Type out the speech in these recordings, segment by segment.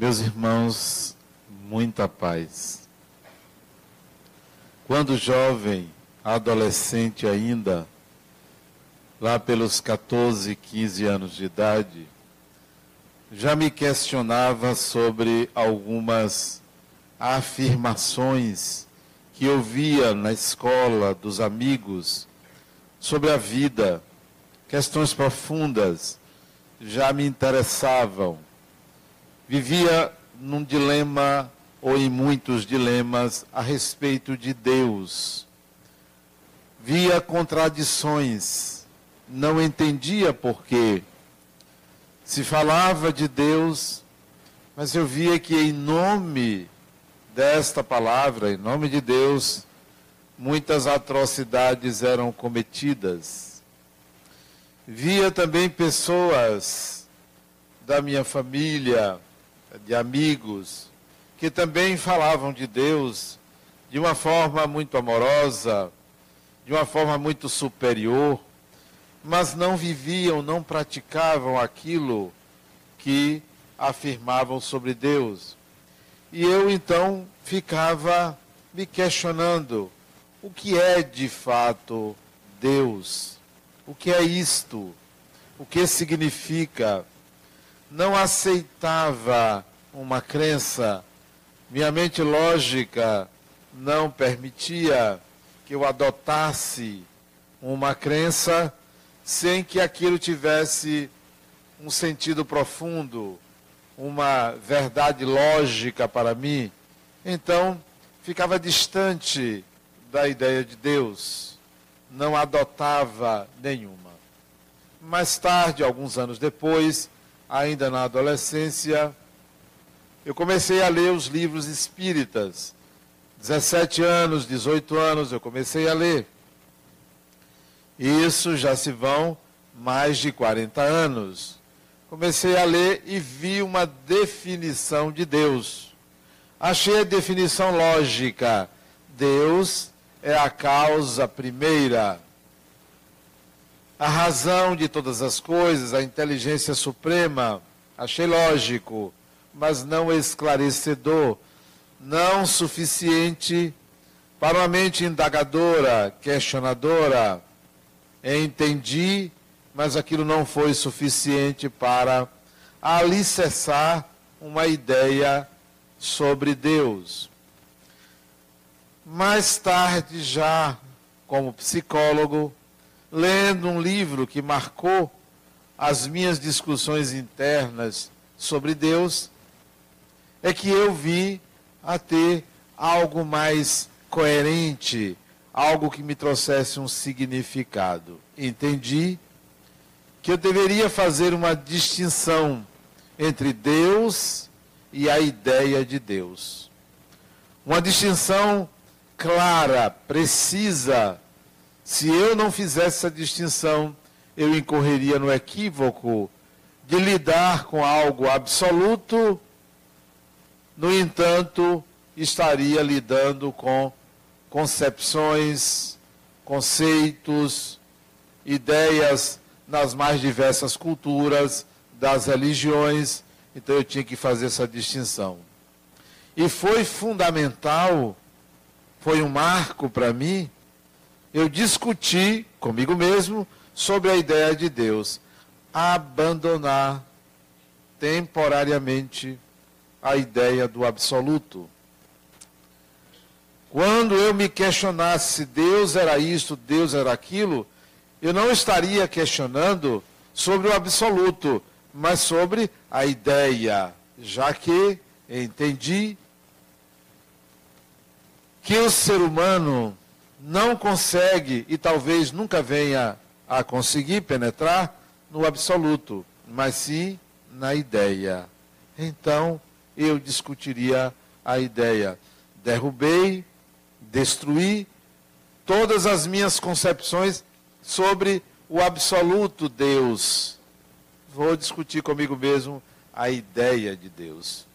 Meus irmãos, muita paz. Quando jovem, adolescente ainda, lá pelos 14, 15 anos de idade, já me questionava sobre algumas afirmações que eu via na escola dos amigos sobre a vida, questões profundas, já me interessavam vivia num dilema ou em muitos dilemas a respeito de Deus. Via contradições, não entendia por quê. Se falava de Deus, mas eu via que em nome desta palavra, em nome de Deus, muitas atrocidades eram cometidas. Via também pessoas da minha família, de amigos que também falavam de Deus de uma forma muito amorosa, de uma forma muito superior, mas não viviam, não praticavam aquilo que afirmavam sobre Deus. E eu então ficava me questionando: o que é de fato Deus? O que é isto? O que significa? Não aceitava uma crença, minha mente lógica não permitia que eu adotasse uma crença sem que aquilo tivesse um sentido profundo, uma verdade lógica para mim. Então, ficava distante da ideia de Deus, não adotava nenhuma. Mais tarde, alguns anos depois, ainda na adolescência, eu comecei a ler os livros espíritas. 17 anos, 18 anos, eu comecei a ler. Isso já se vão mais de 40 anos. Comecei a ler e vi uma definição de Deus. Achei a definição lógica. Deus é a causa primeira a razão de todas as coisas, a inteligência suprema, achei lógico, mas não esclarecedor, não suficiente para uma mente indagadora, questionadora. Entendi, mas aquilo não foi suficiente para alicerçar uma ideia sobre Deus. Mais tarde, já como psicólogo, lendo um livro que marcou as minhas discussões internas sobre Deus, é que eu vi a ter algo mais coerente, algo que me trouxesse um significado. Entendi que eu deveria fazer uma distinção entre Deus e a ideia de Deus. Uma distinção clara, precisa, se eu não fizesse essa distinção, eu incorreria no equívoco de lidar com algo absoluto, no entanto, estaria lidando com concepções, conceitos, ideias nas mais diversas culturas, das religiões, então eu tinha que fazer essa distinção. E foi fundamental, foi um marco para mim, eu discuti comigo mesmo sobre a ideia de Deus abandonar temporariamente a ideia do absoluto. Quando eu me questionasse se Deus era isto, Deus era aquilo, eu não estaria questionando sobre o absoluto, mas sobre a ideia, já que entendi que o ser humano não consegue e talvez nunca venha a conseguir penetrar no absoluto, mas sim na ideia. Então, eu discutiria a ideia. Derrubei, destruí todas as minhas concepções sobre o absoluto Deus. Vou discutir comigo mesmo a ideia de Deus.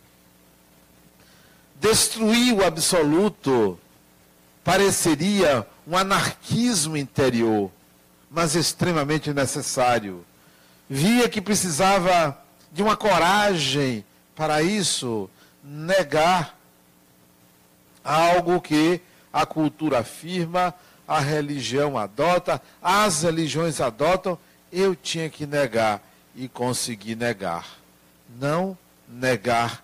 Destruir o absoluto pareceria um anarquismo interior, mas extremamente necessário. Via que precisava de uma coragem para isso, negar algo que a cultura afirma, a religião adota, as religiões adotam, eu tinha que negar e consegui negar. Não negar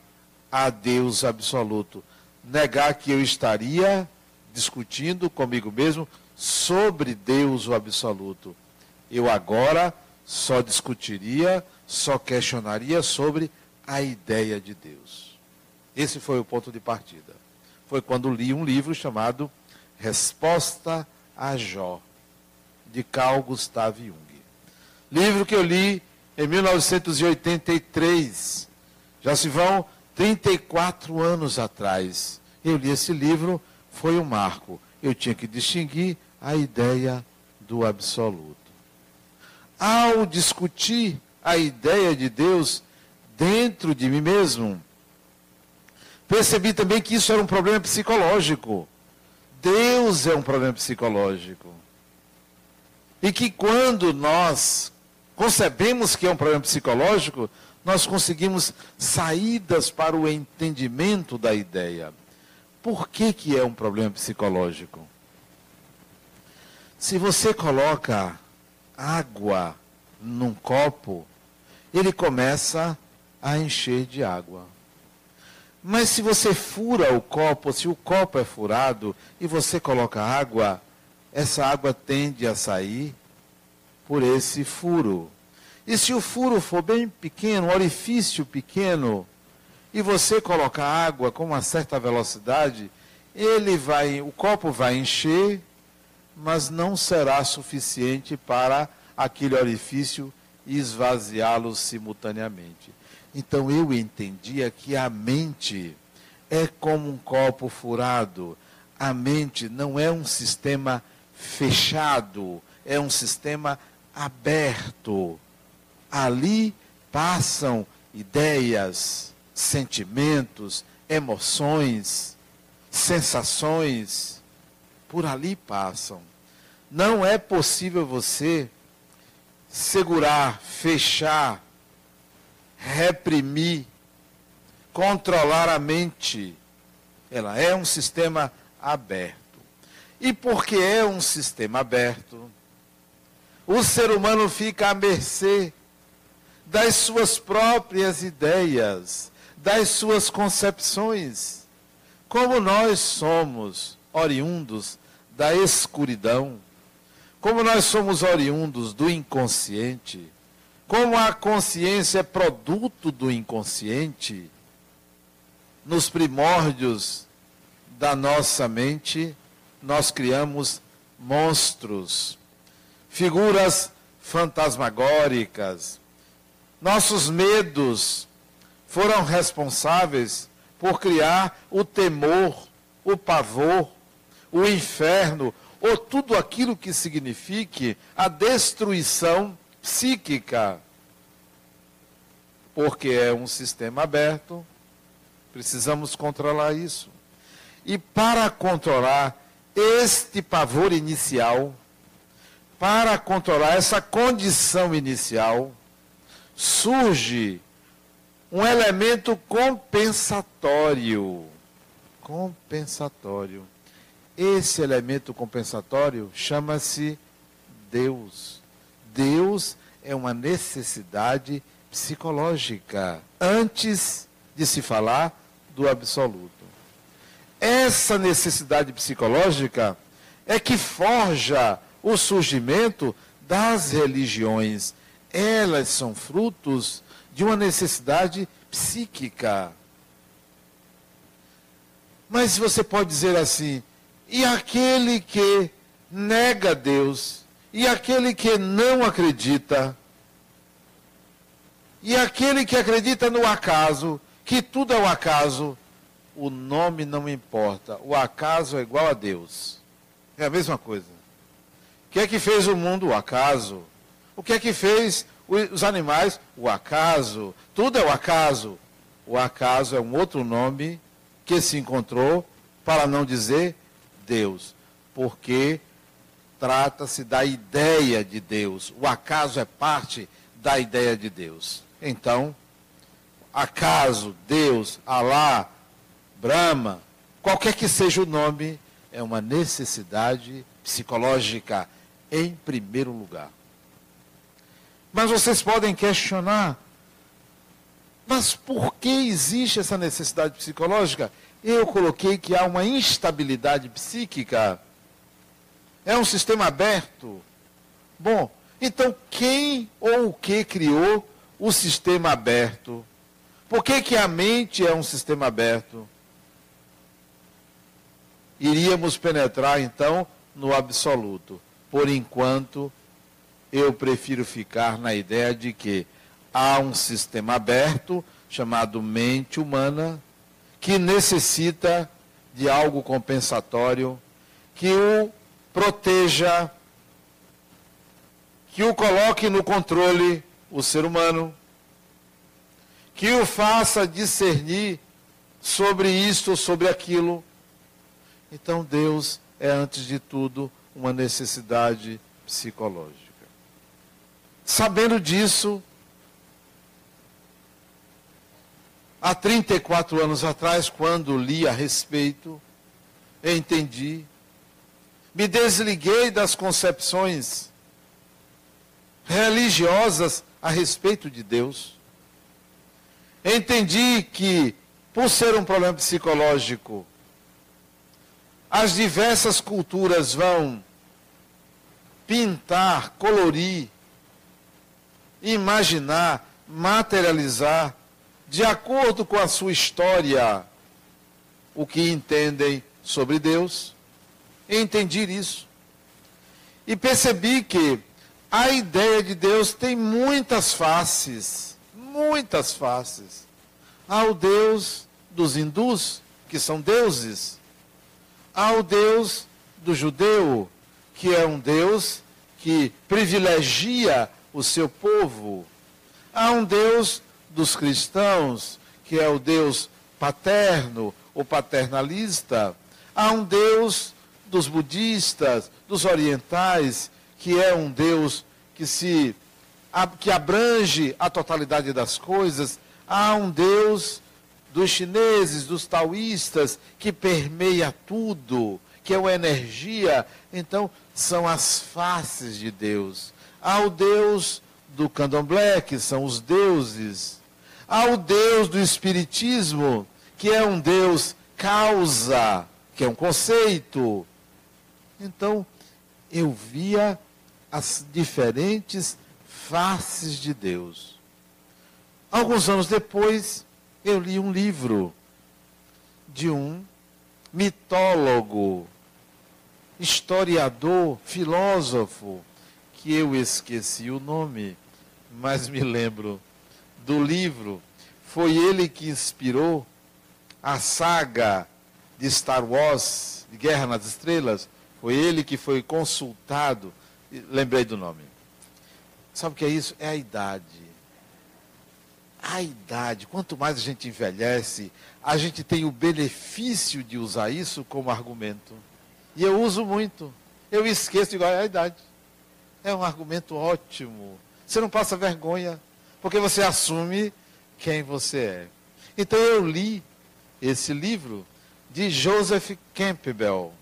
a Deus absoluto. Negar que eu estaria discutindo comigo mesmo sobre Deus o absoluto. Eu agora só discutiria, só questionaria sobre a ideia de Deus. Esse foi o ponto de partida. Foi quando li um livro chamado Resposta a Jó, de Carl Gustav Jung. Livro que eu li em 1983. Já se vão 34 anos atrás. Eu li esse livro, foi um marco. Eu tinha que distinguir a ideia do absoluto. Ao discutir a ideia de Deus dentro de mim mesmo, percebi também que isso era um problema psicológico. Deus é um problema psicológico. E que quando nós concebemos que é um problema psicológico, nós conseguimos saídas para o entendimento da ideia. Por que, que é um problema psicológico? Se você coloca água num copo, ele começa a encher de água. Mas se você fura o copo, se o copo é furado e você coloca água, essa água tende a sair por esse furo. E se o furo for bem pequeno, um orifício pequeno, e você colocar água com uma certa velocidade, ele vai, o copo vai encher, mas não será suficiente para aquele orifício esvaziá-lo simultaneamente. Então eu entendia que a mente é como um copo furado. A mente não é um sistema fechado, é um sistema aberto. Ali passam ideias, sentimentos, emoções, sensações, por ali passam. Não é possível você segurar, fechar, reprimir, controlar a mente. Ela é um sistema aberto. E porque é um sistema aberto, o ser humano fica à mercê das suas próprias ideias, das suas concepções. Como nós somos oriundos da escuridão, como nós somos oriundos do inconsciente, como a consciência é produto do inconsciente, nos primórdios da nossa mente, nós criamos monstros, figuras fantasmagóricas. Nossos medos foram responsáveis por criar o temor, o pavor, o inferno, ou tudo aquilo que signifique a destruição psíquica. Porque é um sistema aberto, precisamos controlar isso. E para controlar este pavor inicial, para controlar essa condição inicial, surge um elemento compensatório. Compensatório. Esse elemento compensatório chama-se Deus. Deus é uma necessidade psicológica antes de se falar do absoluto. Essa necessidade psicológica é que forja o surgimento das religiões. Elas são frutos de uma necessidade psíquica. Mas você pode dizer assim: e aquele que nega Deus, e aquele que não acredita, e aquele que acredita no acaso, que tudo é o acaso, o nome não importa. O acaso é igual a Deus. É a mesma coisa. O que é que fez o mundo? O acaso. O que é que fez os animais? O acaso. Tudo é o acaso. O acaso é um outro nome que se encontrou para não dizer Deus. Porque trata-se da ideia de Deus. O acaso é parte da ideia de Deus. Então, acaso, Deus, Alá, Brahma, qualquer que seja o nome, é uma necessidade psicológica em primeiro lugar. Mas vocês podem questionar, mas por que existe essa necessidade psicológica? Eu coloquei que há uma instabilidade psíquica. É um sistema aberto. Bom, então quem ou o que criou o sistema aberto? Por que, que a mente é um sistema aberto? Iríamos penetrar então no absoluto. Por enquanto, eu prefiro ficar na ideia de que há um sistema aberto chamado mente humana que necessita de algo compensatório que o proteja, que o coloque no controle o ser humano, que o faça discernir sobre isto sobre aquilo. Então Deus é antes de tudo uma necessidade psicológica. Sabendo disso, há 34 anos atrás, quando li a respeito, entendi, me desliguei das concepções religiosas a respeito de Deus. Entendi que, por ser um problema psicológico, as diversas culturas vão pintar, colorir, imaginar, materializar, de acordo com a sua história, o que entendem sobre Deus. Entendi isso. E percebi que a ideia de Deus tem muitas faces, muitas faces. Há o Deus dos hindus, que são deuses. Há o Deus do judeu, que é um Deus que privilegia o seu povo. Há um Deus dos cristãos, que é o Deus paterno ou paternalista. Há um Deus dos budistas, dos orientais, que é um Deus que se que abrange a totalidade das coisas. Há um Deus dos chineses, dos taoístas, que permeia tudo, que é uma energia. Então, são as faces de Deus. Há o Deus do candomblé, que são os deuses. Há o Deus do Espiritismo, que é um Deus causa, que é um conceito. Então, eu via as diferentes faces de Deus. Alguns anos depois, eu li um livro de um mitólogo, historiador, filósofo, que eu esqueci o nome, mas me lembro do livro. Foi ele que inspirou a saga de Star Wars, de Guerra nas Estrelas. Foi ele que foi consultado. Lembrei do nome. Sabe o que é isso? É a idade. A idade. Quanto mais a gente envelhece, a gente tem o benefício de usar isso como argumento. E eu uso muito. Eu esqueço igual é a idade. É um argumento ótimo. Você não passa vergonha, porque você assume quem você é. Então eu li esse livro de Joseph Campbell.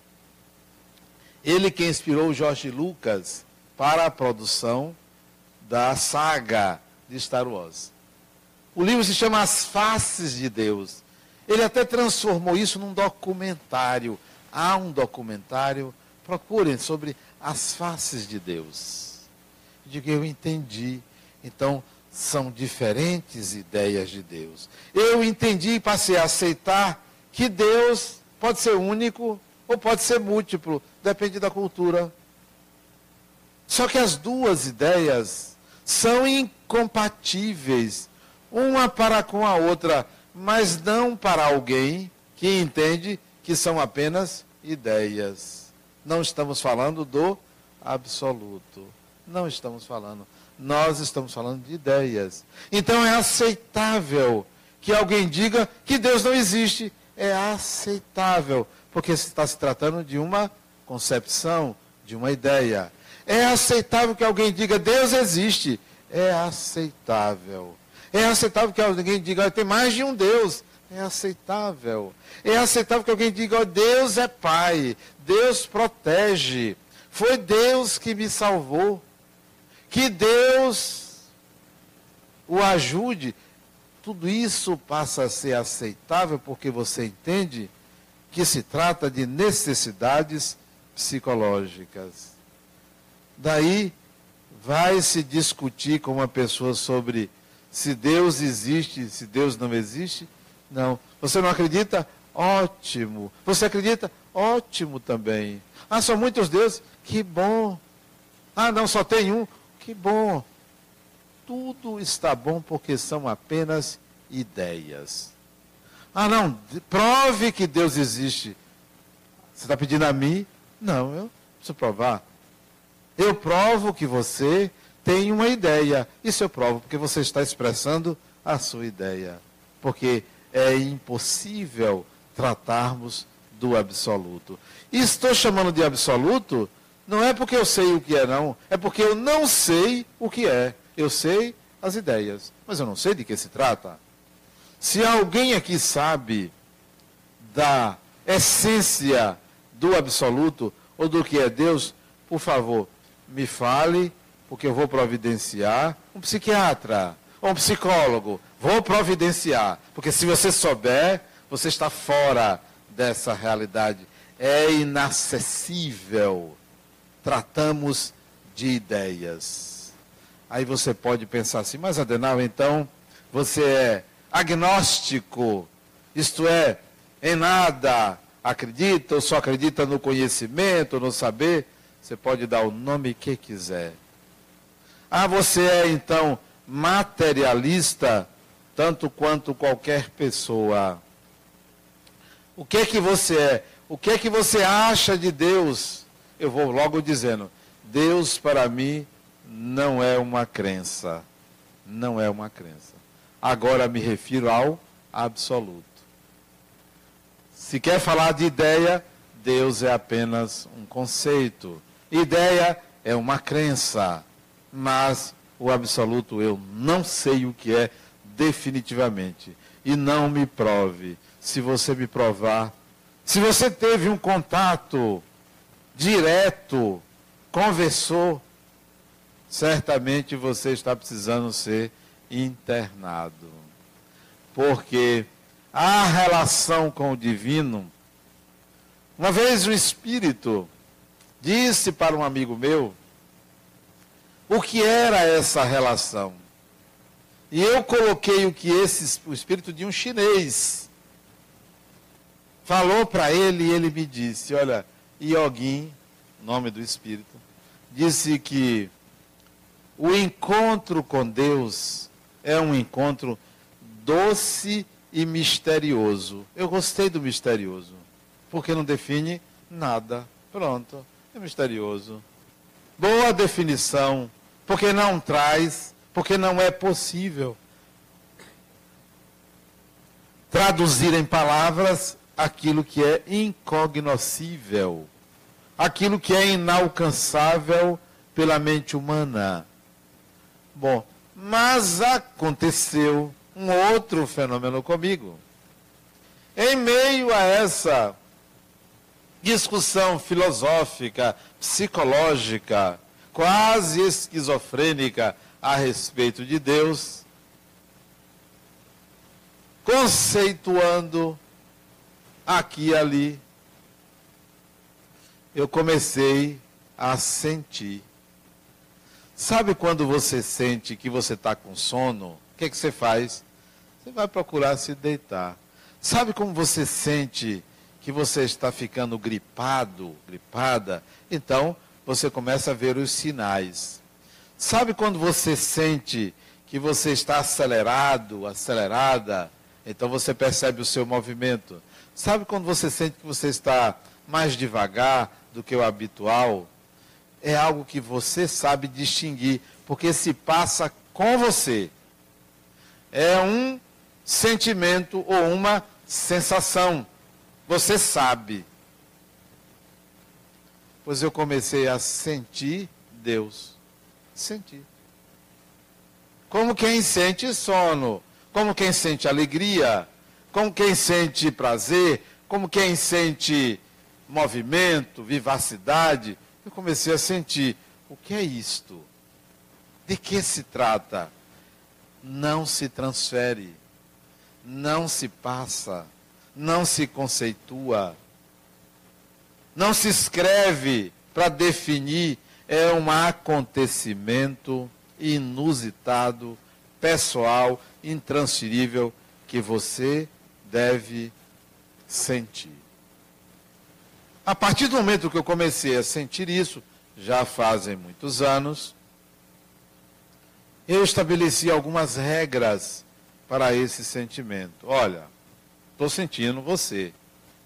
Ele que inspirou George Lucas para a produção da saga de Star Wars. O livro se chama As Faces de Deus. Ele até transformou isso num documentário. Há um documentário, procurem, sobre as faces de Deus. Diga, eu entendi. Então, são diferentes ideias de Deus. Eu entendi e passei a aceitar que Deus pode ser único ou pode ser múltiplo, depende da cultura. Só que as duas ideias são incompatíveis, uma para com a outra, mas não para alguém que entende que são apenas ideias. Não estamos falando do absoluto. Não estamos falando. Nós estamos falando de ideias. Então é aceitável que alguém diga que Deus não existe. É aceitável, porque está se tratando de uma concepção, de uma ideia. É aceitável que alguém diga Deus existe. É aceitável. É aceitável que alguém diga, tem mais de um Deus. É aceitável. É aceitável que alguém diga, oh, Deus é Pai, Deus protege. Foi Deus que me salvou. Que Deus o ajude. Tudo isso passa a ser aceitável porque você entende que se trata de necessidades psicológicas. Daí vai se discutir com uma pessoa sobre se Deus existe, se Deus não existe. Não. Você não acredita? Ótimo. Você acredita? Ótimo também. Ah, são muitos deuses? Que bom. Ah, não, só tem um? Que bom. Tudo está bom porque são apenas ideias. Ah, não, prove que Deus existe. Você está pedindo a mim? Não, eu preciso provar. Eu provo que você tem uma ideia. Isso eu provo, porque você está expressando a sua ideia. Porque é impossível tratarmos do absoluto. E estou chamando de absoluto, não é porque eu sei o que é, não. É porque eu não sei o que é. Eu sei as ideias, mas eu não sei de que se trata. Se alguém aqui sabe da essência do absoluto ou do que é Deus, por favor, me fale, porque eu vou providenciar um psiquiatra ou um psicólogo. Vou providenciar, porque se você souber, você está fora dessa realidade. É inacessível. Tratamos de ideias. Aí você pode pensar assim, mas Adenal, então você é agnóstico, isto é, em nada acredita ou só acredita no conhecimento, no saber, você pode dar o nome que quiser. Ah, você é então materialista, tanto quanto qualquer pessoa. O que é que você é? O que é que você acha de Deus? Eu vou logo dizendo: Deus para mim não é uma crença. Não é uma crença. Agora me refiro ao absoluto. Se quer falar de ideia, Deus é apenas um conceito. Ideia é uma crença, mas o absoluto eu não sei o que é definitivamente. E não me prove. Se você me provar, se você teve um contato direto, conversou, certamente você está precisando ser internado. Porque a relação com o divino, uma vez o Espírito disse para um amigo meu o que era essa relação. E eu coloquei o que esse, o espírito de um chinês falou para ele e ele me disse, olha, Yogin, nome do espírito, disse que o encontro com Deus é um encontro doce e misterioso. Eu gostei do misterioso, porque não define nada. Pronto, é misterioso. Boa definição, porque não traz, porque não é possível traduzir em palavras aquilo que é incognoscível, aquilo que é inalcançável pela mente humana. Bom, mas aconteceu um outro fenômeno comigo. Em meio a essa discussão filosófica, psicológica, quase esquizofrênica a respeito de Deus, conceituando aqui e ali, eu comecei a sentir Sabe quando você sente que você está com sono? O que, é que você faz? Você vai procurar se deitar. Sabe como você sente que você está ficando gripado, gripada? Então, você começa a ver os sinais. Sabe quando você sente que você está acelerado, acelerada? Então você percebe o seu movimento. Sabe quando você sente que você está mais devagar do que o habitual? é algo que você sabe distinguir, porque se passa com você. É um sentimento ou uma sensação. Você sabe. Pois eu comecei a sentir Deus. Sentir. como quem sente sono, como quem sente alegria, como quem sente prazer, como quem sente movimento, vivacidade. Eu comecei a sentir: o que é isto? De que se trata? Não se transfere, não se passa, não se conceitua, não se escreve para definir, é um acontecimento inusitado, pessoal, intransferível que você deve sentir. A partir do momento que eu comecei a sentir isso, já fazem muitos anos, eu estabeleci algumas regras para esse sentimento. Olha, estou sentindo você,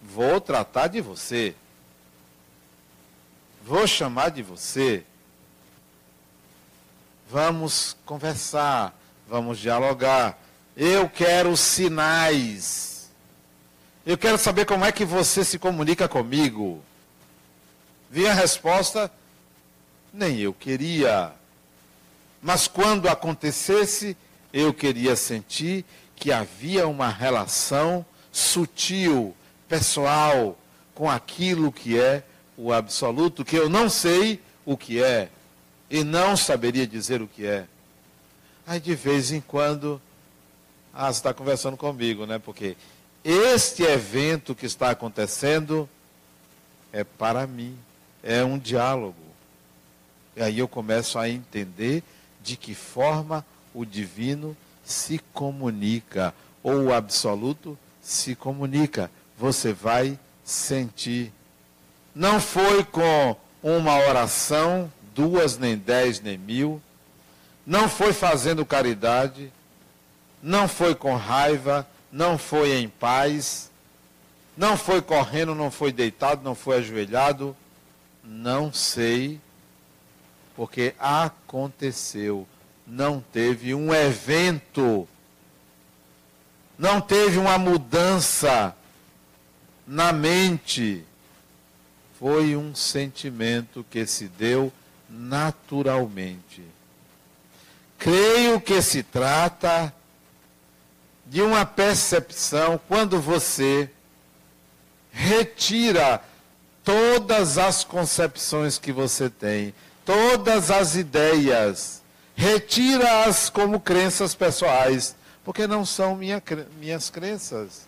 vou tratar de você, vou chamar de você, vamos conversar, vamos dialogar. Eu quero sinais. Eu quero saber como é que você se comunica comigo. Vi a resposta, nem eu queria. Mas quando acontecesse, eu queria sentir que havia uma relação sutil, pessoal, com aquilo que é o absoluto, que eu não sei o que é e não saberia dizer o que é. Aí de vez em quando, ah, você está conversando comigo, né? Porque este evento que está acontecendo é para mim, é um diálogo. E aí eu começo a entender de que forma o divino se comunica, ou o absoluto se comunica. Você vai sentir. Não foi com uma oração duas, nem dez, nem mil. Não foi fazendo caridade, não foi com raiva, não foi em paz, não foi correndo, não foi deitado, não foi ajoelhado. Não sei, porque aconteceu. Não teve um evento, não teve uma mudança na mente. Foi um sentimento que se deu naturalmente. Creio que se trata de uma percepção quando você retira todas as concepções que você tem, todas as ideias, retira-as como crenças pessoais, porque não são minha, minhas crenças.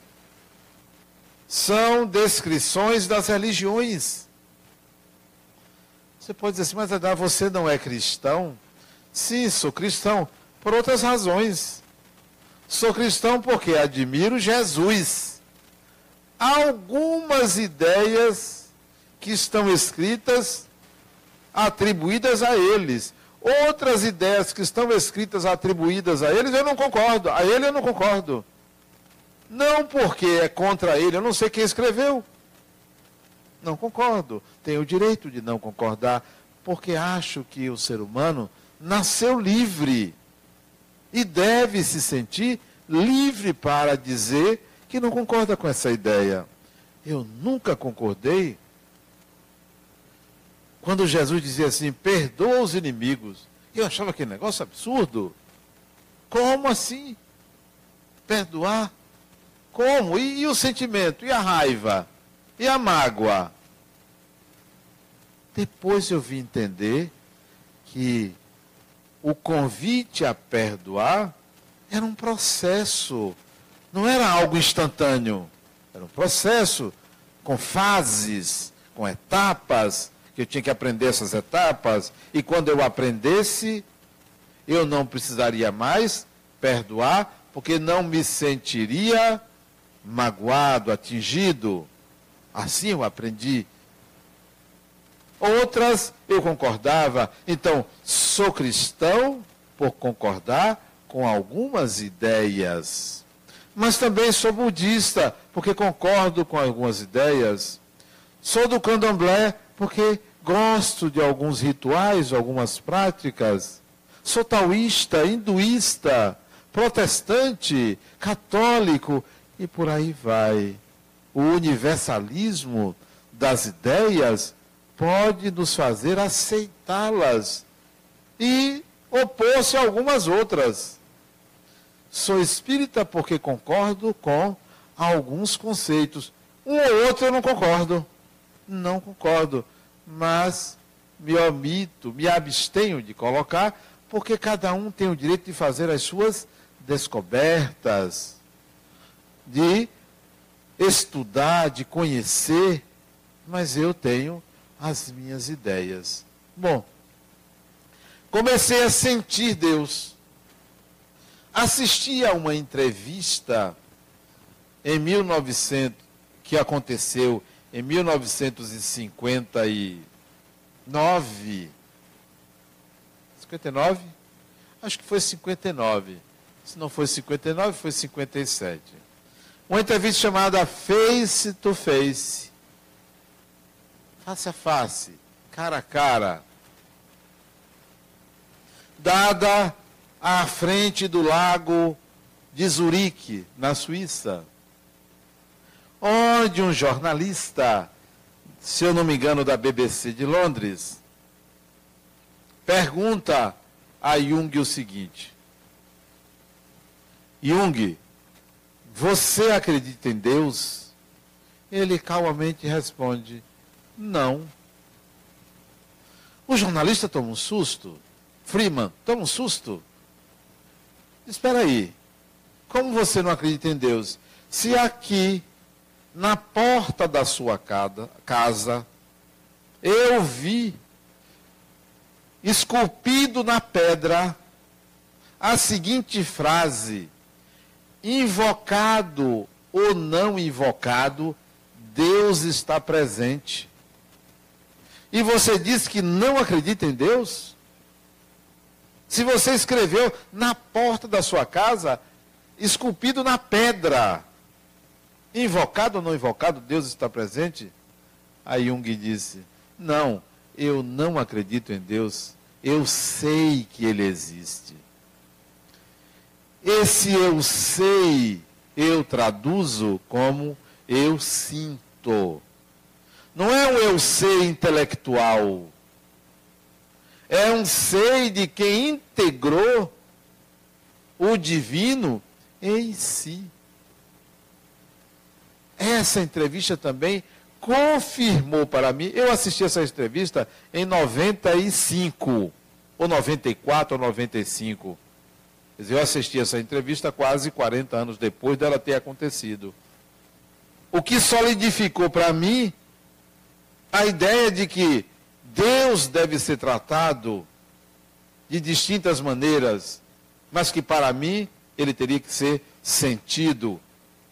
São descrições das religiões. Você pode dizer assim, mas Adá, você não é cristão? Sim, sou cristão, por outras razões. Sou cristão porque admiro Jesus. Algumas ideias que estão escritas atribuídas a eles. Outras ideias que estão escritas atribuídas a eles, eu não concordo. A ele eu não concordo. Não porque é contra ele, eu não sei quem escreveu. Não concordo. Tenho o direito de não concordar, porque acho que o ser humano nasceu livre e deve se sentir livre para dizer que não concorda com essa ideia. Eu nunca concordei quando Jesus dizia assim: perdoa os inimigos. Eu achava aquele negócio absurdo. Como assim? Perdoar? Como? E, e o sentimento? E a raiva? E a mágoa? Depois eu vim entender que o convite a perdoar era um processo, não era algo instantâneo. Era um processo com fases, com etapas, que eu tinha que aprender essas etapas, e quando eu aprendesse, eu não precisaria mais perdoar, porque não me sentiria magoado, atingido. Assim eu aprendi. Outras eu concordava. Então, sou cristão por concordar com algumas ideias. Mas também sou budista, porque concordo com algumas ideias. Sou do candomblé, porque gosto de alguns rituais, algumas práticas. Sou taoísta, hinduísta, protestante, católico e por aí vai. O universalismo das ideias pode nos fazer aceitá-las e opor-se a algumas outras. Sou espírita porque concordo com alguns conceitos. Um ou outro eu não concordo. Não concordo. Mas me omito, me abstenho de colocar, porque cada um tem o direito de fazer as suas descobertas, de estudar, de conhecer, mas eu tenho as minhas ideias. Bom, comecei a sentir Deus. Assisti a uma entrevista em 1900 que aconteceu em 1959. 59? Acho que foi 59. Se não foi 59, foi 57. Uma entrevista chamada Face to Face. Face a face, cara a cara. Dada à frente do lago de Zurique, na Suíça. Onde um jornalista, se eu não me engano, da BBC de Londres, pergunta a Jung o seguinte: Jung, você acredita em Deus? Ele calmamente responde: Não. O jornalista toma um susto. Freeman toma um susto. Espera aí. Como você não acredita em Deus? Se aqui, na porta da sua casa, eu vi esculpido na pedra a seguinte frase: invocado ou não invocado, Deus está presente. E você diz que não acredita em Deus? Se você escreveu na porta da sua casa, esculpido na pedra, invocado ou não invocado, Deus está presente? Aí Jung disse: Não, eu não acredito em Deus, eu sei que Ele existe. Esse eu sei, eu traduzo como eu sinto. Não é um eu sei intelectual. É um sei de quem integrou o divino em si. Essa entrevista também confirmou para mim. Eu assisti essa entrevista em 95, ou 94 ou 95. Eu assisti essa entrevista quase 40 anos depois dela ter acontecido. O que solidificou para mim a ideia de que Deus deve ser tratado de distintas maneiras, mas que para mim ele teria que ser sentido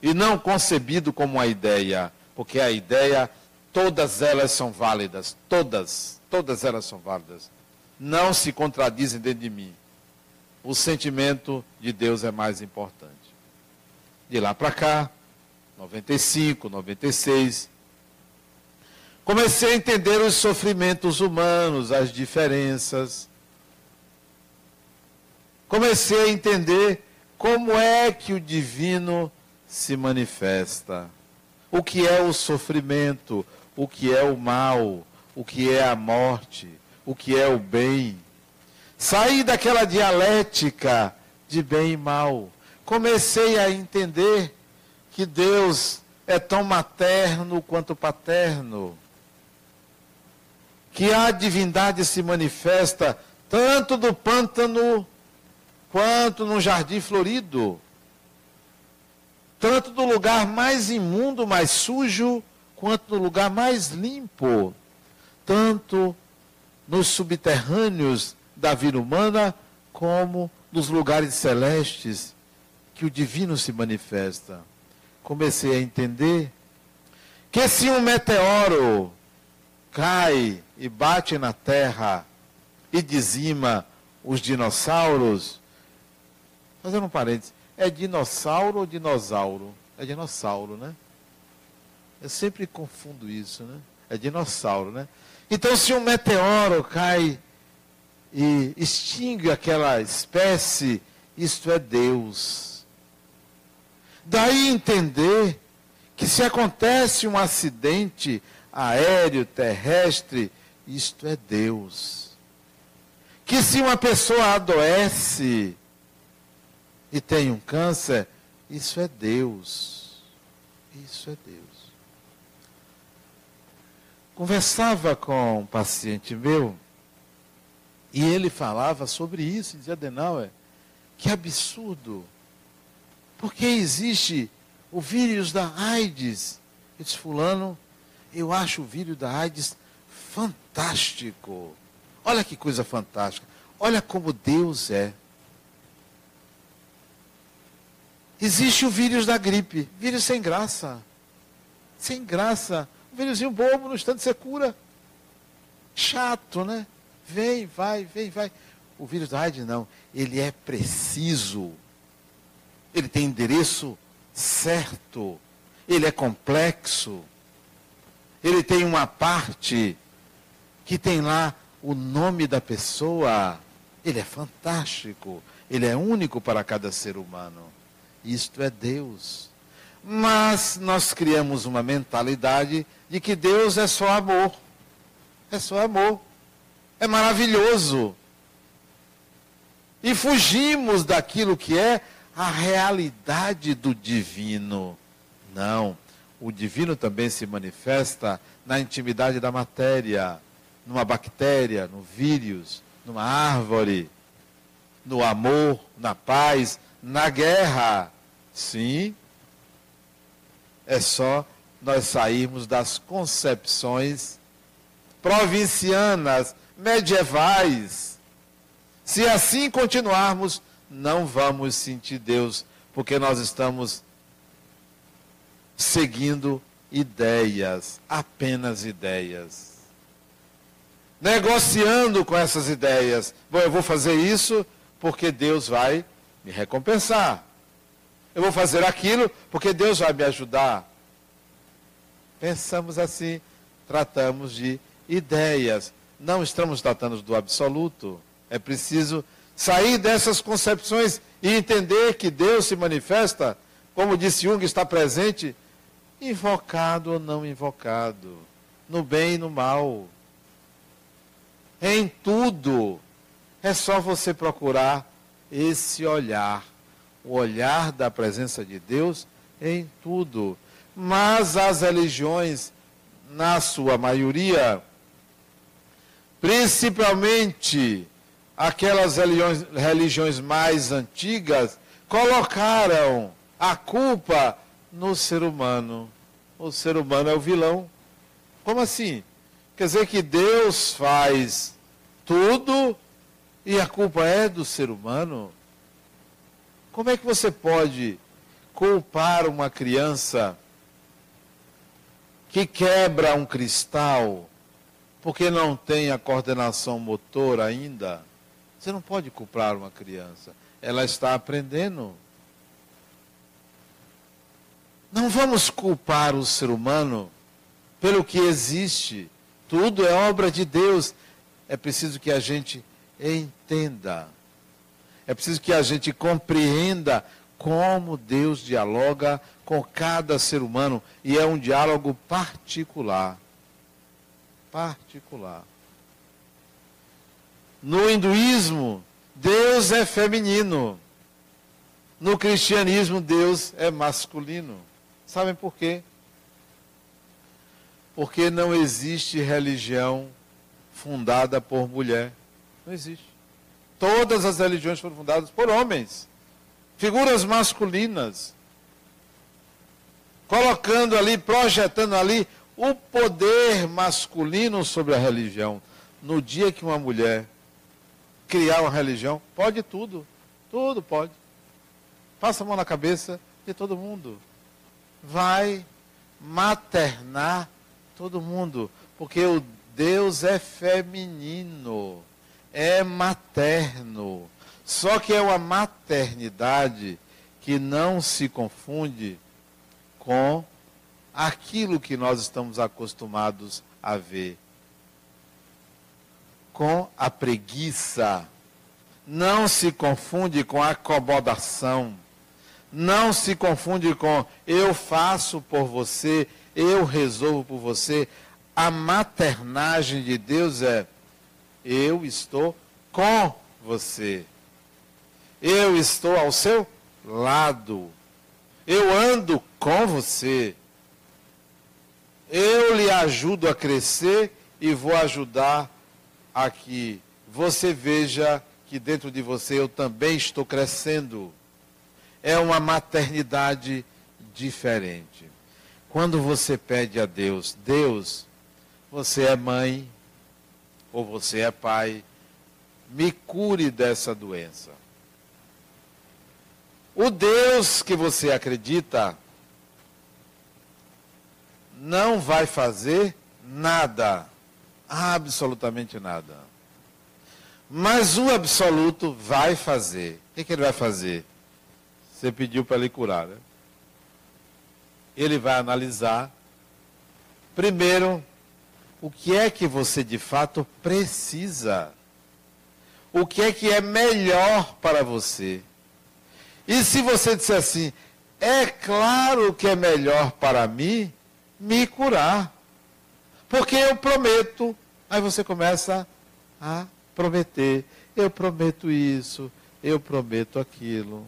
e não concebido como uma ideia, porque a ideia, todas elas são válidas, todas, todas elas são válidas. Não se contradizem dentro de mim o sentimento de Deus é mais importante. De lá para cá, 95, 96, comecei a entender os sofrimentos humanos, as diferenças. Comecei a entender como é que o divino se manifesta. O que é o sofrimento, o que é o mal, o que é a morte, o que é o bem. Saí daquela dialética de bem e mal. Comecei a entender que Deus é tão materno quanto paterno. Que a divindade se manifesta tanto no pântano quanto no jardim florido. Tanto no lugar mais imundo, mais sujo, quanto no lugar mais limpo. Tanto nos subterrâneos da vida humana, como nos lugares celestes que o divino se manifesta. Comecei a entender que se um meteoro cai e bate na terra e dizima os dinossauros, fazendo um parênteses, é dinossauro ou dinossauro? É dinossauro, né? Eu sempre confundo isso, né? É dinossauro, né? Então, se um meteoro cai e extingue aquela espécie, isto é Deus. Daí entender que se acontece um acidente aéreo, terrestre, isto é Deus. que se uma pessoa adoece e tem um câncer, isso é Deus. Isso é Deus. Conversava com um paciente meu e ele falava sobre isso, dizia Adenauer, que absurdo. Porque existe o vírus da AIDS. Eu disse, fulano, eu acho o vírus da AIDS fantástico. Olha que coisa fantástica. Olha como Deus é. Existe o vírus da gripe. Vírus sem graça. Sem graça. Um vírusinho bobo, no instante você cura. Chato, né? Vem, vai, vem, vai. O vírus da AIDS não. Ele é preciso. Ele tem endereço certo. Ele é complexo. Ele tem uma parte que tem lá o nome da pessoa. Ele é fantástico. Ele é único para cada ser humano. Isto é Deus. Mas nós criamos uma mentalidade de que Deus é só amor. É só amor. É maravilhoso. E fugimos daquilo que é a realidade do divino. Não. O divino também se manifesta na intimidade da matéria, numa bactéria, no vírus, numa árvore, no amor, na paz, na guerra. Sim. É só nós sairmos das concepções provincianas, medievais. Se assim continuarmos, não vamos sentir Deus, porque nós estamos seguindo ideias, apenas ideias. Negociando com essas ideias. Bom, eu vou fazer isso porque Deus vai me recompensar. Eu vou fazer aquilo porque Deus vai me ajudar. Pensamos assim, tratamos de ideias. Não estamos tratando do absoluto. É preciso sair dessas concepções e entender que Deus se manifesta, como disse Jung, está presente, invocado ou não invocado, no bem e no mal. Em tudo. É só você procurar esse olhar, o olhar da presença de Deus em tudo. Mas as religiões, na sua maioria, principalmente aquelas religiões, religiões mais antigas colocaram a culpa no ser humano. O ser humano é o vilão. Como assim? Quer dizer que Deus faz tudo e a culpa é do ser humano? Como é que você pode culpar uma criança que quebra um cristal porque não tem a coordenação motora ainda? Você não pode culpar uma criança. Ela está aprendendo. Não vamos culpar o ser humano pelo que existe. Tudo é obra de Deus. É preciso que a gente entenda. É preciso que a gente compreenda como Deus dialoga com cada ser humano. E é um diálogo particular. Particular. No hinduísmo, Deus é feminino. No cristianismo, Deus é masculino. Sabem por quê? Porque não existe religião fundada por mulher. Não existe. Todas as religiões foram fundadas por homens. Figuras masculinas. Colocando ali, projetando ali o poder masculino sobre a religião. No dia que uma mulher criar uma religião? Pode tudo. Tudo pode. Passa a mão na cabeça de todo mundo. Vai maternar todo mundo. Porque o Deus é feminino. É materno. Só que é uma maternidade que não se confunde com aquilo que nós estamos acostumados a ver com a preguiça. Não se confunde com a acomodação. Não se confunde com eu faço por você, eu resolvo por você. A maternagem de Deus é eu estou com você. Eu estou ao seu lado. Eu ando com você. Eu lhe ajudo a crescer e vou ajudar a que você veja que dentro de você eu também estou crescendo. É uma maternidade diferente. Quando você pede a Deus, Deus, você é mãe ou você é pai, me cure dessa doença. O Deus que você acredita não vai fazer nada, absolutamente nada. Mas o absoluto vai fazer. O que, que ele vai fazer? Você pediu para ele curar, né? Ele vai analisar, primeiro, o que é que você de fato precisa. O que é que é melhor para você. E se você disser assim, é claro que é melhor para mim me curar. Porque eu prometo. Aí você começa a prometer. Eu prometo isso, eu prometo aquilo.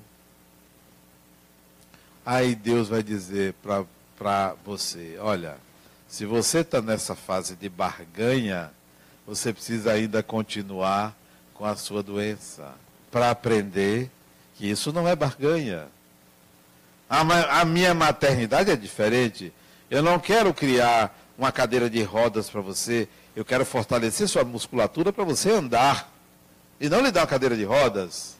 Aí Deus vai dizer para você: olha, se você está nessa fase de barganha, você precisa ainda continuar com a sua doença para aprender que isso não é barganha. A, a minha maternidade é diferente. Eu não quero criar uma cadeira de rodas para você. Eu quero fortalecer sua musculatura para você andar. E não lhe dar uma cadeira de rodas.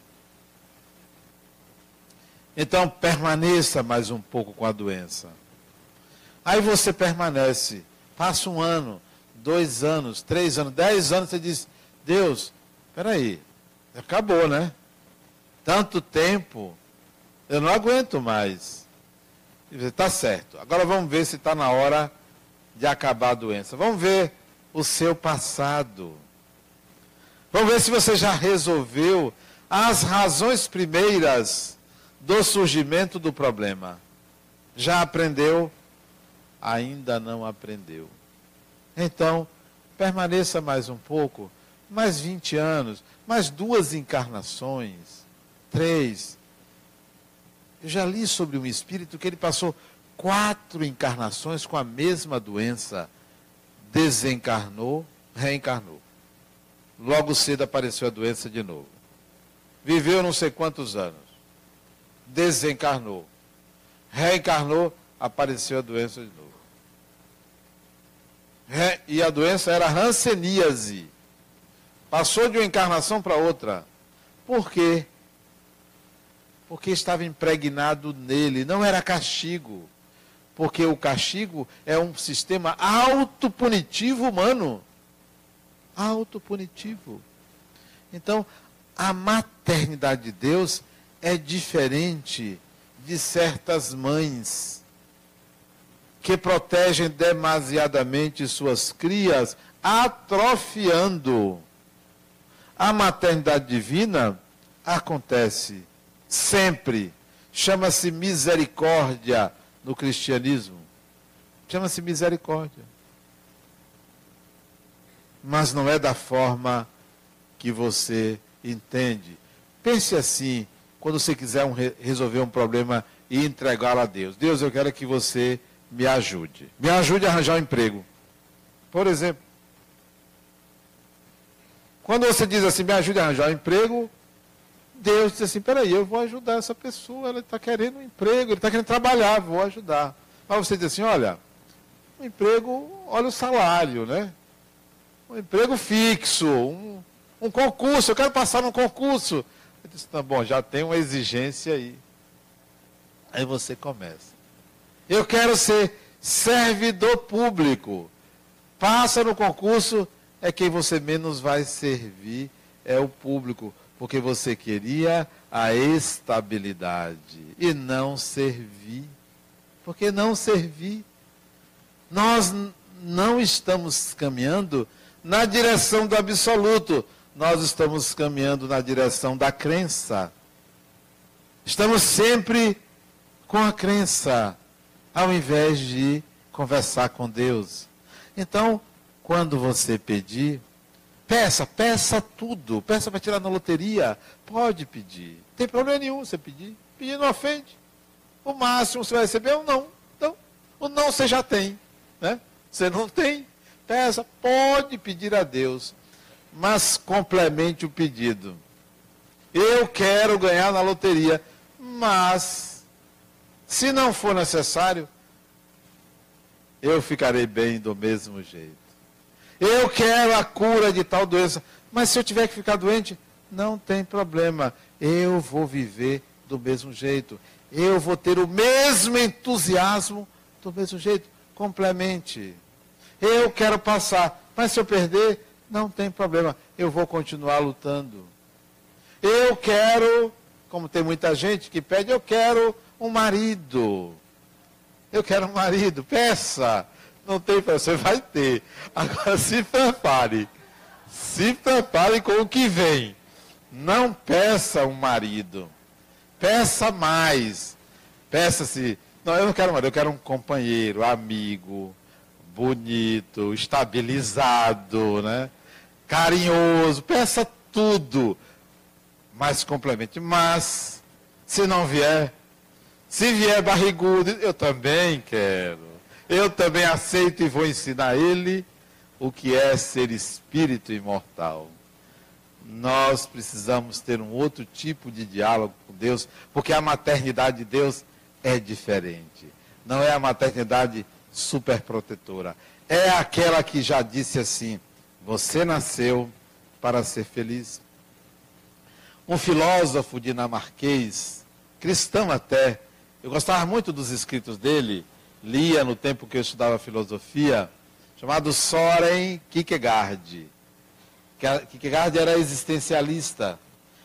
Então permaneça mais um pouco com a doença. Aí você permanece. Passa um ano, dois anos, três anos, dez anos, você diz, Deus, peraí, acabou, né? Tanto tempo, eu não aguento mais. Está certo. Agora vamos ver se está na hora de acabar a doença. Vamos ver o seu passado. Vamos ver se você já resolveu as razões primeiras do surgimento do problema. Já aprendeu? Ainda não aprendeu. Então, permaneça mais um pouco, mais 20 anos, mais duas encarnações, três. Eu já li sobre um espírito que ele passou quatro encarnações com a mesma doença. Desencarnou, reencarnou. Logo cedo apareceu a doença de novo. Viveu não sei quantos anos. Desencarnou. Reencarnou, apareceu a doença de novo. Re... E a doença era hanseníase. Passou de uma encarnação para outra. Por quê? Porque estava impregnado nele, não era castigo porque o castigo é um sistema autopunitivo humano. Autopunitivo. Então, a maternidade de Deus é diferente de certas mães que protegem demasiadamente suas crias, atrofiando. A maternidade divina acontece sempre. Chama-se misericórdia no cristianismo. Chama-se misericórdia. Mas não é da forma que você entende. Pense assim, quando você quiser um, resolver um problema e entregá-lo a Deus. Deus, eu quero que você me ajude. Me ajude a arranjar um emprego. Por exemplo. Quando você diz assim, me ajude a arranjar um emprego, Deus disse assim: peraí, eu vou ajudar essa pessoa, ela está querendo um emprego, ele está querendo trabalhar, vou ajudar. Mas você diz assim: olha, um emprego, olha o salário, né? Um emprego fixo, um, um concurso, eu quero passar num concurso. Eu disse: tá bom, já tem uma exigência aí. Aí você começa. Eu quero ser servidor público. Passa no concurso, é quem você menos vai servir, é o público porque você queria a estabilidade e não servir. Porque não servir. Nós não estamos caminhando na direção do absoluto, nós estamos caminhando na direção da crença. Estamos sempre com a crença, ao invés de conversar com Deus. Então, quando você pedir, Peça, peça tudo. Peça para tirar na loteria. Pode pedir. Não tem problema nenhum você pedir. Pedir não ofende. O máximo você vai receber é um não. Então, o não você já tem. Né? Você não tem. Peça, pode pedir a Deus. Mas complemente o pedido. Eu quero ganhar na loteria. Mas, se não for necessário, eu ficarei bem do mesmo jeito. Eu quero a cura de tal doença. Mas se eu tiver que ficar doente, não tem problema. Eu vou viver do mesmo jeito. Eu vou ter o mesmo entusiasmo do mesmo jeito. Complemente. Eu quero passar. Mas se eu perder, não tem problema. Eu vou continuar lutando. Eu quero, como tem muita gente que pede, eu quero um marido. Eu quero um marido. Peça. Não tem você vai ter. Agora se prepare. Se prepare com o que vem. Não peça um marido. Peça mais. Peça-se. Não, eu não quero marido, eu quero um companheiro, amigo, bonito, estabilizado, né? Carinhoso. Peça tudo. Mas complemente. Mas, se não vier, se vier barrigudo, eu também quero. Eu também aceito e vou ensinar ele o que é ser espírito imortal. Nós precisamos ter um outro tipo de diálogo com Deus, porque a maternidade de Deus é diferente. Não é a maternidade superprotetora. É aquela que já disse assim: você nasceu para ser feliz. Um filósofo dinamarquês, cristão até, eu gostava muito dos escritos dele, lia no tempo que eu estudava filosofia, chamado Soren Kierkegaard. Kierkegaard era existencialista.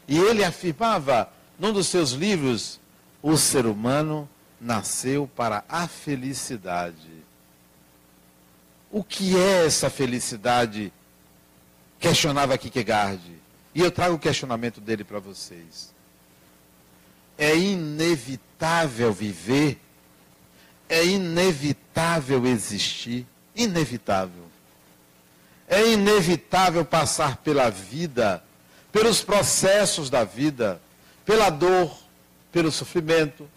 E ele afirmava, num dos seus livros, o ser humano nasceu para a felicidade. O que é essa felicidade? Questionava Kierkegaard. E eu trago o questionamento dele para vocês. É inevitável viver é inevitável existir, inevitável. É inevitável passar pela vida, pelos processos da vida, pela dor, pelo sofrimento,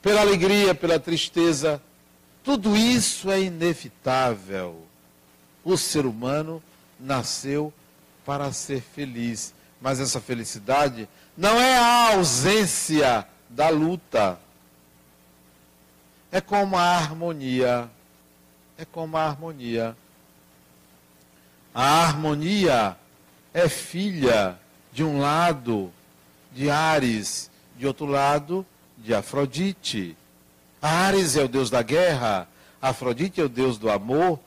pela alegria, pela tristeza. Tudo isso é inevitável. O ser humano nasceu para ser feliz, mas essa felicidade não é a ausência da luta é como a harmonia. É como a harmonia. A harmonia é filha, de um lado, de Ares, de outro lado, de Afrodite. Ares é o deus da guerra, Afrodite é o deus do amor.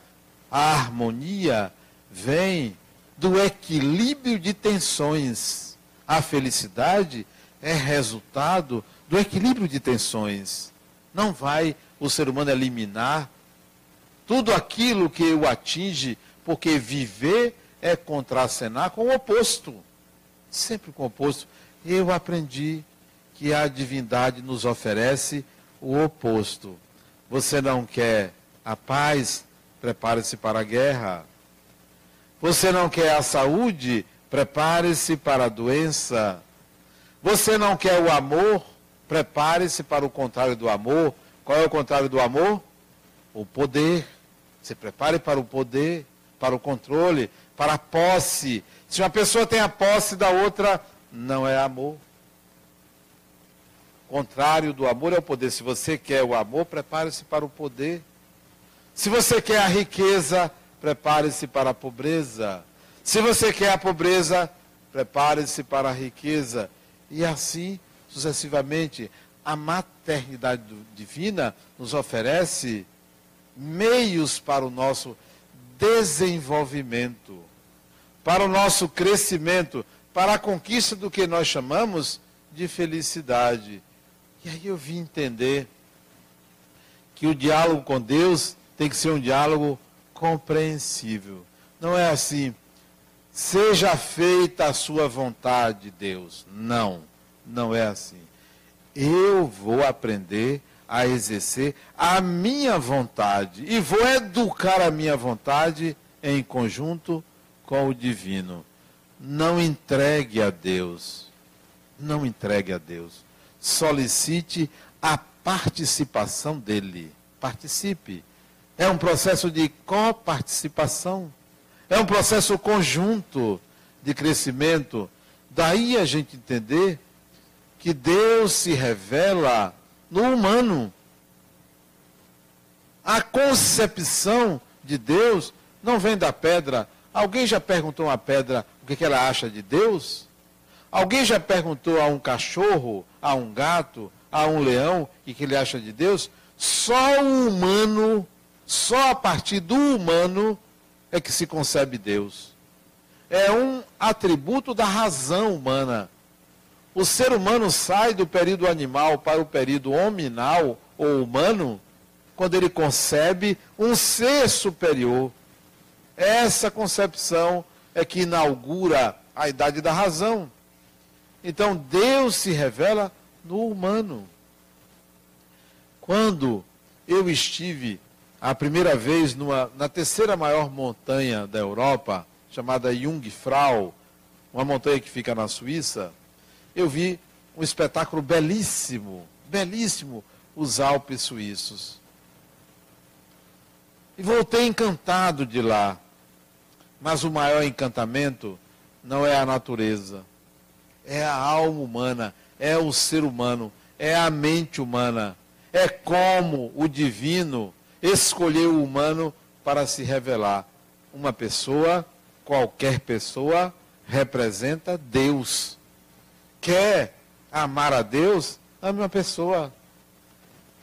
A harmonia vem do equilíbrio de tensões. A felicidade é resultado do equilíbrio de tensões não vai o ser humano eliminar tudo aquilo que o atinge, porque viver é contracenar com o oposto. Sempre com o oposto. Eu aprendi que a divindade nos oferece o oposto. Você não quer a paz? Prepare-se para a guerra. Você não quer a saúde? Prepare-se para a doença. Você não quer o amor? Prepare-se para o contrário do amor. Qual é o contrário do amor? O poder. Se prepare para o poder, para o controle, para a posse. Se uma pessoa tem a posse da outra, não é amor. O contrário do amor é o poder. Se você quer o amor, prepare-se para o poder. Se você quer a riqueza, prepare-se para a pobreza. Se você quer a pobreza, prepare-se para a riqueza. E assim sucessivamente, a maternidade divina nos oferece meios para o nosso desenvolvimento, para o nosso crescimento, para a conquista do que nós chamamos de felicidade. E aí eu vim entender que o diálogo com Deus tem que ser um diálogo compreensível. Não é assim, seja feita a sua vontade, Deus. Não não é assim. Eu vou aprender a exercer a minha vontade e vou educar a minha vontade em conjunto com o divino. Não entregue a Deus. Não entregue a Deus. Solicite a participação dele. Participe. É um processo de coparticipação. É um processo conjunto de crescimento. Daí a gente entender que Deus se revela no humano. A concepção de Deus não vem da pedra. Alguém já perguntou a pedra o que ela acha de Deus? Alguém já perguntou a um cachorro, a um gato, a um leão o que ele acha de Deus? Só o humano, só a partir do humano é que se concebe Deus. É um atributo da razão humana. O ser humano sai do período animal para o período hominal ou humano quando ele concebe um ser superior. Essa concepção é que inaugura a idade da razão. Então Deus se revela no humano. Quando eu estive a primeira vez numa, na terceira maior montanha da Europa, chamada Jungfrau, uma montanha que fica na Suíça, eu vi um espetáculo belíssimo, belíssimo, os Alpes suíços. E voltei encantado de lá. Mas o maior encantamento não é a natureza, é a alma humana, é o ser humano, é a mente humana, é como o divino escolheu o humano para se revelar. Uma pessoa, qualquer pessoa, representa Deus. Quer amar a Deus? Ame uma pessoa.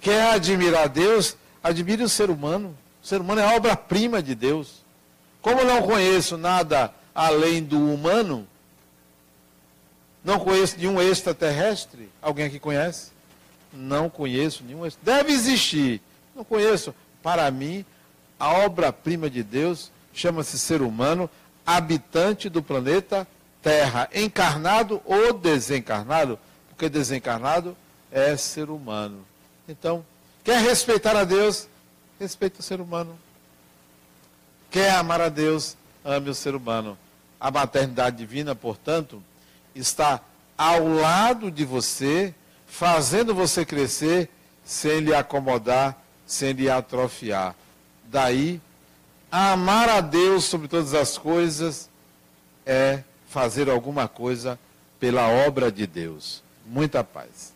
Quer admirar Deus? Admire o ser humano. O ser humano é obra-prima de Deus. Como não conheço nada além do humano, não conheço nenhum extraterrestre. Alguém aqui conhece? Não conheço nenhum. Deve existir. Não conheço. Para mim, a obra-prima de Deus chama-se ser humano, habitante do planeta Terra, encarnado ou desencarnado, porque desencarnado é ser humano. Então, quer respeitar a Deus? Respeita o ser humano. Quer amar a Deus? Ame o ser humano. A maternidade divina, portanto, está ao lado de você, fazendo você crescer sem lhe acomodar, sem lhe atrofiar. Daí, amar a Deus sobre todas as coisas é fazer alguma coisa pela obra de Deus. Muita paz.